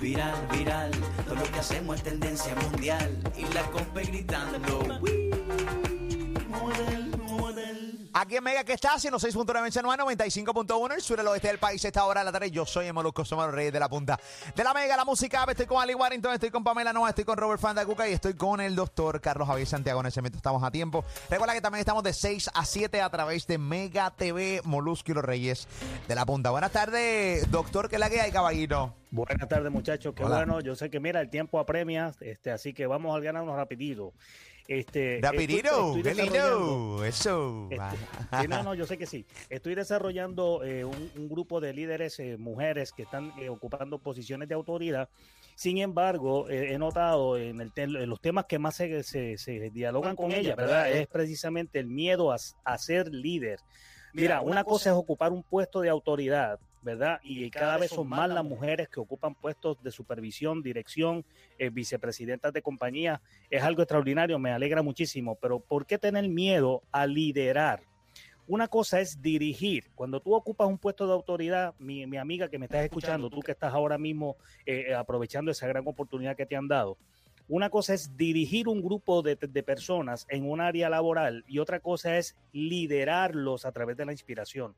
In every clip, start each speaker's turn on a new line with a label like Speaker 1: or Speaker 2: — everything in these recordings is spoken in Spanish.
Speaker 1: Viral, viral, todo lo que hacemos es tendencia mundial. Y la compa gritando, "Wii, model.
Speaker 2: Aquí en Mega que está haciendo 6.9 95.1 el sur del oeste del país esta hora de la tarde. Yo soy Molusco, somos los reyes de la punta de la Mega, la música. Estoy con Ali Warrington, estoy con Pamela Noa, estoy con Robert Fandacuca y estoy con el doctor Carlos Javier Santiago. En ese momento estamos a tiempo. Recuerda que también estamos de 6 a 7 a través de Mega TV, Molusco y los reyes de la punta. Buenas tardes, doctor, ¿qué es la que hay, caballito?
Speaker 3: Buenas tardes, muchachos. Qué
Speaker 2: Hola.
Speaker 3: bueno. Yo sé que, mira, el tiempo apremia, este, así que vamos al grano rapidito. Este,
Speaker 2: Rapidito,
Speaker 3: estoy- estoy
Speaker 2: qué
Speaker 3: desarrollando-
Speaker 2: lindo. Eso.
Speaker 3: este, sí, no, no, yo sé que sí. Estoy desarrollando eh, un, un grupo de líderes, eh, mujeres que están eh, ocupando posiciones de autoridad. Sin embargo, eh, he notado en, el te- en los temas que más se, se- se dialogan con, ellas, ¿verdad? Es precisamente el miedo a, s- a ser líder. Mira, una cosa es ocupar un puesto de autoridad, ¿verdad? Y cada vez son más las mujeres que ocupan puestos de supervisión, dirección, eh, vicepresidentas de compañía. Es algo extraordinario, me alegra muchísimo, pero ¿por qué tener miedo a liderar? Una cosa es dirigir. Cuando tú ocupas un puesto de autoridad, mi, mi amiga que me estás escuchando, tú que estás ahora mismo eh, eh, aprovechando esa gran oportunidad que te han dado, una cosa es dirigir un grupo de, de personas en un área laboral y otra cosa es liderarlos a través de la inspiración.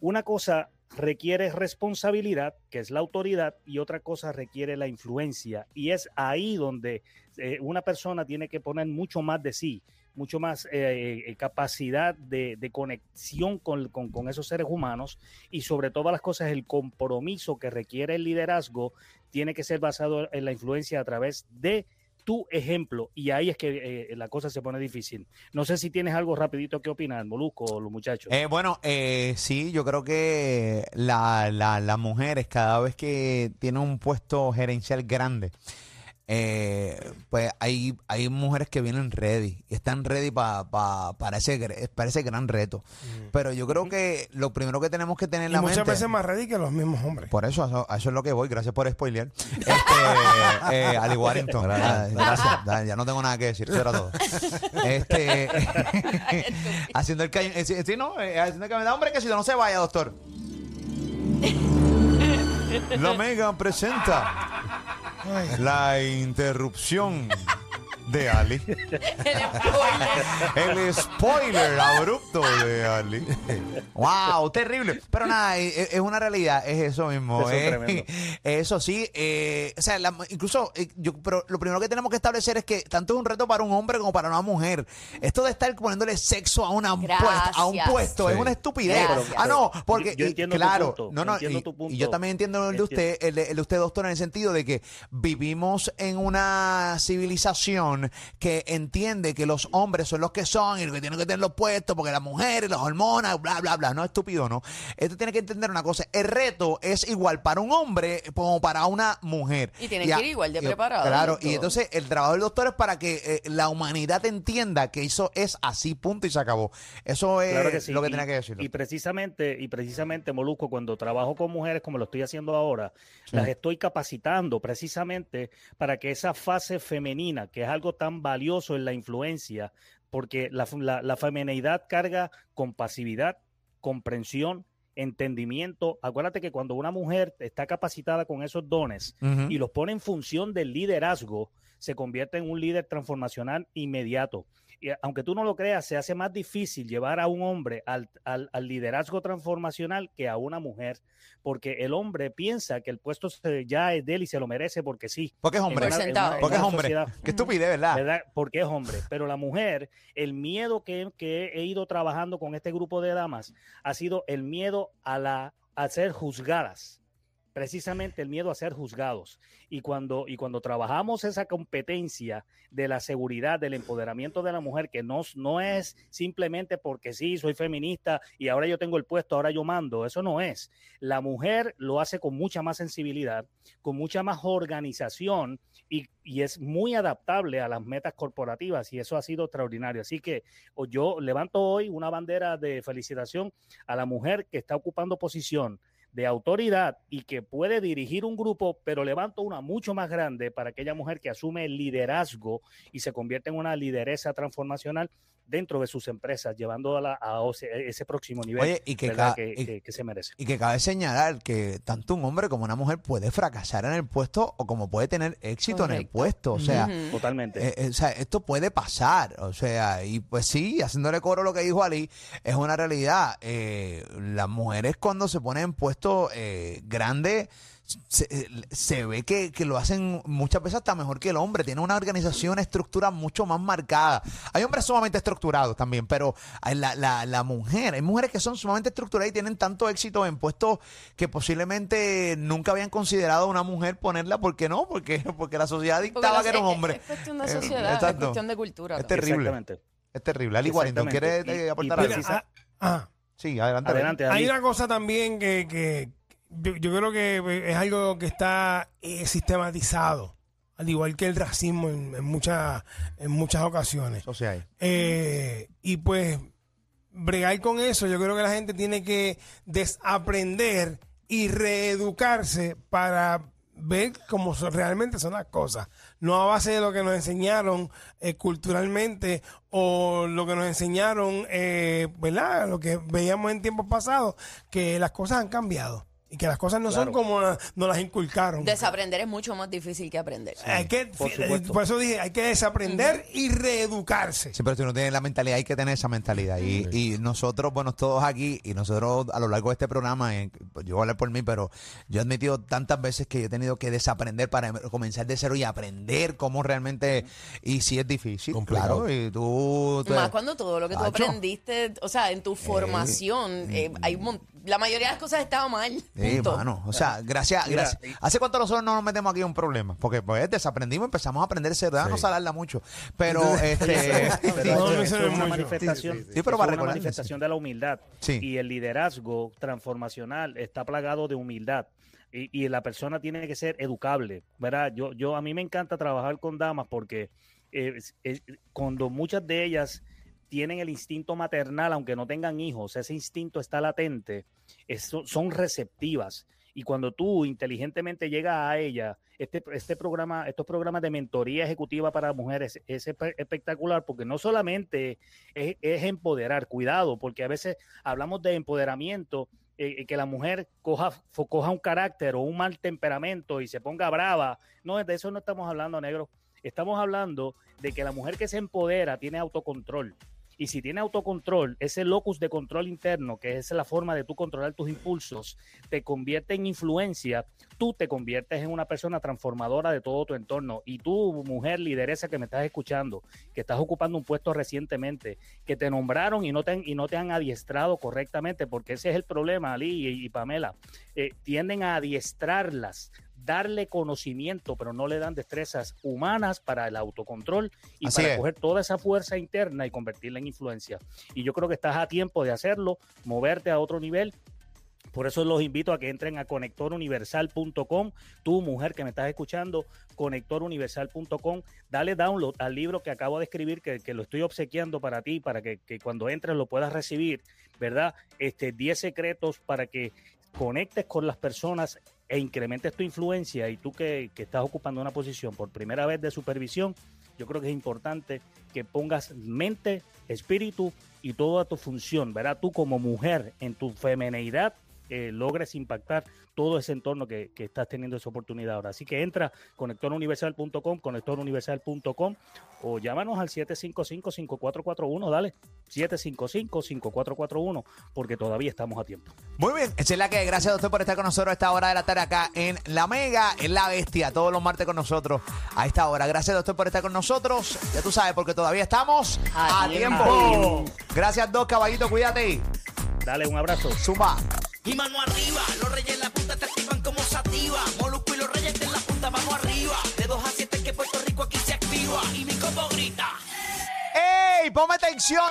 Speaker 3: Una cosa requiere responsabilidad, que es la autoridad, y otra cosa requiere la influencia. Y es ahí donde eh, una persona tiene que poner mucho más de sí, mucho más eh, eh, capacidad de, conexión con, con- con esos seres humanos y sobre todas las cosas el compromiso que requiere el liderazgo tiene que ser basado en la influencia a través de tu ejemplo y ahí es que eh, la cosa se pone difícil. No sé si tienes algo rapidito que opinar, Molusco o los muchachos.
Speaker 2: Eh, bueno, eh, sí, yo creo que la, la- las mujeres cada vez que tienen un puesto gerencial grande, eh, pues hay, hay mujeres que vienen ready, y están ready pa- pa- para, ese, para ese gran reto. Pero yo creo que lo primero que tenemos que tener en
Speaker 4: Y
Speaker 2: la
Speaker 4: muchas
Speaker 2: mente...
Speaker 4: veces más ready que los mismos hombres.
Speaker 2: Por eso, a eso, eso es lo que voy. Gracias por spoilear. Este, eh, Ali Warrington. Ah, gracias. Ya, ya no tengo nada que decir. Eso era todo. Este, haciendo el cañón. Sí, sí, no, eh, haciendo el cañón. Hombre, que si no, no se vaya, doctor. La Mega presenta la interrupción de Ali. El spoiler abrupto de Ali. Wow, terrible. Pero nada, es, es una realidad, es eso mismo.
Speaker 3: Eso es
Speaker 2: eh. Eso sí, eh, o sea, la- incluso, eh, yo, pero lo primero que tenemos que establecer es que tanto es un reto para un hombre como para una mujer. Esto de estar poniéndole sexo a, una puesto, a un puesto es una estupidez.
Speaker 5: Gracias.
Speaker 2: Ah, no, porque
Speaker 3: Yo
Speaker 2: y-
Speaker 3: entiendo tu
Speaker 2: claro,
Speaker 3: punto,
Speaker 2: no, no,
Speaker 3: entiendo
Speaker 2: y,
Speaker 3: tu punto.
Speaker 2: y yo también entiendo el de usted, el de, el de usted, doctor, en el sentido de que vivimos en una civilización que entiende que los hombres son los que son y los que tienen que tener los puestos porque las mujeres, las hormonas, bla, bla, bla. No, estúpido, ¿no? Esto tiene que entender una cosa. El reto es igual para un hombre como para una mujer.
Speaker 5: Y tienen
Speaker 2: a-
Speaker 5: que ir igual de preparados
Speaker 2: Claro,
Speaker 5: y
Speaker 2: entonces el trabajo del doctor es para que eh, la humanidad entienda que eso es así, punto y se acabó. Eso es
Speaker 3: Claro que sí.
Speaker 2: lo que
Speaker 3: y,
Speaker 2: tenía que decir.
Speaker 3: Y precisamente, y precisamente, Molusco, cuando trabajo con mujeres como lo estoy haciendo ahora, las estoy capacitando precisamente para que esa fase femenina, que es algo tan valioso en la influencia, porque la, la, carga con pasividad, comprensión, entendimiento. Acuérdate que cuando una mujer está capacitada con esos dones y los pone en función del liderazgo, se convierte en un líder transformacional inmediato. Y aunque tú no lo creas, se hace más difícil llevar a un hombre al, al- al liderazgo transformacional que a una mujer, porque el hombre piensa que el puesto se- ya es de él y se lo merece porque sí.
Speaker 2: Porque es hombre.
Speaker 3: Una- una-
Speaker 2: Porque es hombre.
Speaker 3: sociedad,
Speaker 2: Qué estupidez, ¿verdad?
Speaker 3: ¿verdad? Porque es hombre. Pero la mujer, el miedo que, que he ido trabajando con este grupo de damas ha sido el miedo a, la, a ser juzgadas. Precisamente el miedo a ser juzgados. Y cuando, y cuando trabajamos esa competencia de la seguridad, del empoderamiento de la mujer, que no, no es simplemente porque sí, soy feminista y ahora yo tengo el puesto, ahora yo mando, eso no es. La mujer lo hace con mucha más sensibilidad, con mucha más organización y, y es muy adaptable a las metas corporativas y eso ha sido extraordinario. Así que o yo levanto hoy una bandera de felicitación a la mujer que está ocupando posición de autoridad y que puede dirigir un grupo, pero levanto una mucho más grande para aquella mujer que asume el liderazgo y se convierte en una lideresa transformacional dentro de sus empresas, llevándola a ose- ese próximo nivel
Speaker 2: Oye, y que,
Speaker 3: ¿verdad?
Speaker 2: ca-
Speaker 3: que,
Speaker 2: y-
Speaker 3: que- que se merece.
Speaker 2: y que cabe señalar que tanto un hombre como una mujer puede fracasar en el puesto o como puede tener éxito en el puesto. O sea.
Speaker 3: Totalmente.
Speaker 2: Eh, eh, o sea, esto puede pasar, o sea, y pues sí, haciéndole coro a lo que dijo Ali, es una realidad. Eh, las mujeres cuando se ponen en puestos eh, grandes, se, eh, se ve que, que lo hacen muchas veces hasta mejor que el hombre, tiene una organización, una estructura mucho más marcada. Hay hombres sumamente estructurados también, pero la, la, la mujer, hay mujeres que son sumamente estructuradas y tienen tanto éxito en puestos que posiblemente nunca habían considerado a una mujer ponerla, ¿por qué no? Porque, porque la sociedad dictaba que era un
Speaker 5: es-
Speaker 2: hombre.
Speaker 5: Es cuestión de
Speaker 2: Eh,
Speaker 5: sociedad, es cuestión de cultura.
Speaker 2: Es terrible.
Speaker 3: Exactamente.
Speaker 2: Es terrible. Ali Warrington. ¿quieres
Speaker 3: Y- y
Speaker 2: aportar
Speaker 3: precisa-
Speaker 2: algo?
Speaker 4: Mira, ah, ah,
Speaker 2: Sí, adelante. Ali.
Speaker 3: Adelante,
Speaker 4: hay una cosa también que, que yo, yo creo que es algo que está eh, sistematizado, al igual que el racismo en, en muchas, en muchas ocasiones.
Speaker 2: Sí hay.
Speaker 4: Eh, y pues bregar con eso, yo creo que la gente tiene que desaprender y reeducarse para ver cómo son- realmente son las cosas. No a base de lo que nos enseñaron eh, culturalmente o lo que nos enseñaron, eh, ¿verdad? Lo que veíamos en tiempos pasados, que las cosas han cambiado y que las cosas no son como la- nos las inculcaron.
Speaker 5: Desaprender es mucho más difícil que aprender.
Speaker 4: hay que,
Speaker 3: por
Speaker 4: eh,
Speaker 3: supuesto.
Speaker 4: por eso dije, hay que desaprender y reeducarse.
Speaker 2: Sí, pero si uno tiene la mentalidad, hay que tener esa mentalidad. Y, y nosotros, bueno, todos aquí, y nosotros a lo largo de este programa, eh, pues, yo voy a hablar por mí, pero yo he admitido tantas veces que yo he tenido que desaprender para comenzar de cero y aprender cómo realmente. Y sí es difícil,
Speaker 6: Complicado.
Speaker 2: claro. Y tú. tú-
Speaker 5: Más cuando todo lo que tú aprendiste, o sea, en tu formación, eh, hay un mon- la mayoría de las cosas estaban mal.
Speaker 2: Sí,
Speaker 5: punto.
Speaker 2: mano. O sea, gracias.
Speaker 3: Mira,
Speaker 2: gracias.
Speaker 3: y-
Speaker 2: ¿Hace cuánto nosotros no nos metemos aquí en un problema? Porque pues desaprendimos, empezamos a aprender ese verdad, no salarla mucho. Pero, este.
Speaker 4: No,
Speaker 3: una manifestación,
Speaker 2: Sí, pero para
Speaker 3: una manifestación de la humildad.
Speaker 2: Sí.
Speaker 3: Y el liderazgo transformacional está plagado de humildad. Y, y la persona tiene que ser educable, ¿verdad? Yo, yo, a mí me encanta trabajar con damas porque eh, es- cuando muchas de ellas tienen el instinto maternal, aunque no tengan hijos, ese instinto está latente, es- son receptivas. Y cuando tú inteligentemente llegas a ella, este, este programa, estos programas de mentoría ejecutiva para mujeres es espe- espectacular porque no solamente es, es empoderar, cuidado, porque a veces hablamos de empoderamiento, eh, que la mujer coja, coja un carácter o un mal temperamento y se ponga brava. No, de eso no estamos hablando, negro. Estamos hablando de que la mujer que se empodera tiene autocontrol. Y si tiene autocontrol, ese locus de control interno, que es la forma de tú controlar tus impulsos, te convierte en influencia, tú te conviertes en una persona transformadora de todo tu entorno. Y tú, mujer lideresa que me estás escuchando, que estás ocupando un puesto recientemente, que te nombraron y no te han, adiestrado correctamente, porque ese es el problema, Ali y, y Pamela. Eh, tienden a adiestrarlas, darle conocimiento, pero no le dan destrezas humanas para el autocontrol y
Speaker 2: Así
Speaker 3: para
Speaker 2: es.
Speaker 3: coger toda esa fuerza interna y convertirla en influencia. Y yo creo que estás a tiempo de hacerlo, moverte a otro nivel. Por eso los invito a que entren a conectoruniversal.com. Tú, mujer que me estás escuchando, conectoruniversal.com. Dale download al libro que acabo de escribir, que, que lo estoy obsequiando para ti, para que, que cuando entres lo puedas recibir, ¿verdad? Este, 10 secretos para que conectes con las personas e incrementes tu influencia y tú que, que estás ocupando una posición por primera vez de supervisión, yo creo que es importante que pongas mente, espíritu y toda tu función, ¿verdad? Tú como mujer en tu femeneidad eh, logres impactar todo ese entorno que, que estás teniendo esa oportunidad ahora. Así que entra conectoruniversal.com, conectoruniversal.com o llámanos al 755-5441, dale, 755-5441, porque todavía estamos a tiempo.
Speaker 2: Muy bien, esa es la que gracias doctor por estar con nosotros a esta hora de la tarde acá en La Mega, en La Bestia, todos los martes con nosotros a esta hora. Gracias doctor por estar con nosotros, ya tú sabes, porque todavía estamos a,
Speaker 5: A
Speaker 2: tiempo.
Speaker 5: tiempo.
Speaker 2: Gracias dos caballito, cuídate.
Speaker 3: Dale un abrazo.
Speaker 2: Zumba.
Speaker 1: Y mano arriba, los reyes en la punta te activan como sativa. Molusco y los reyes en la punta, vamos arriba. De 2 a 7 que Puerto Rico aquí se activa. Y mi combo grita.
Speaker 2: ¡Ey! Ponme atención.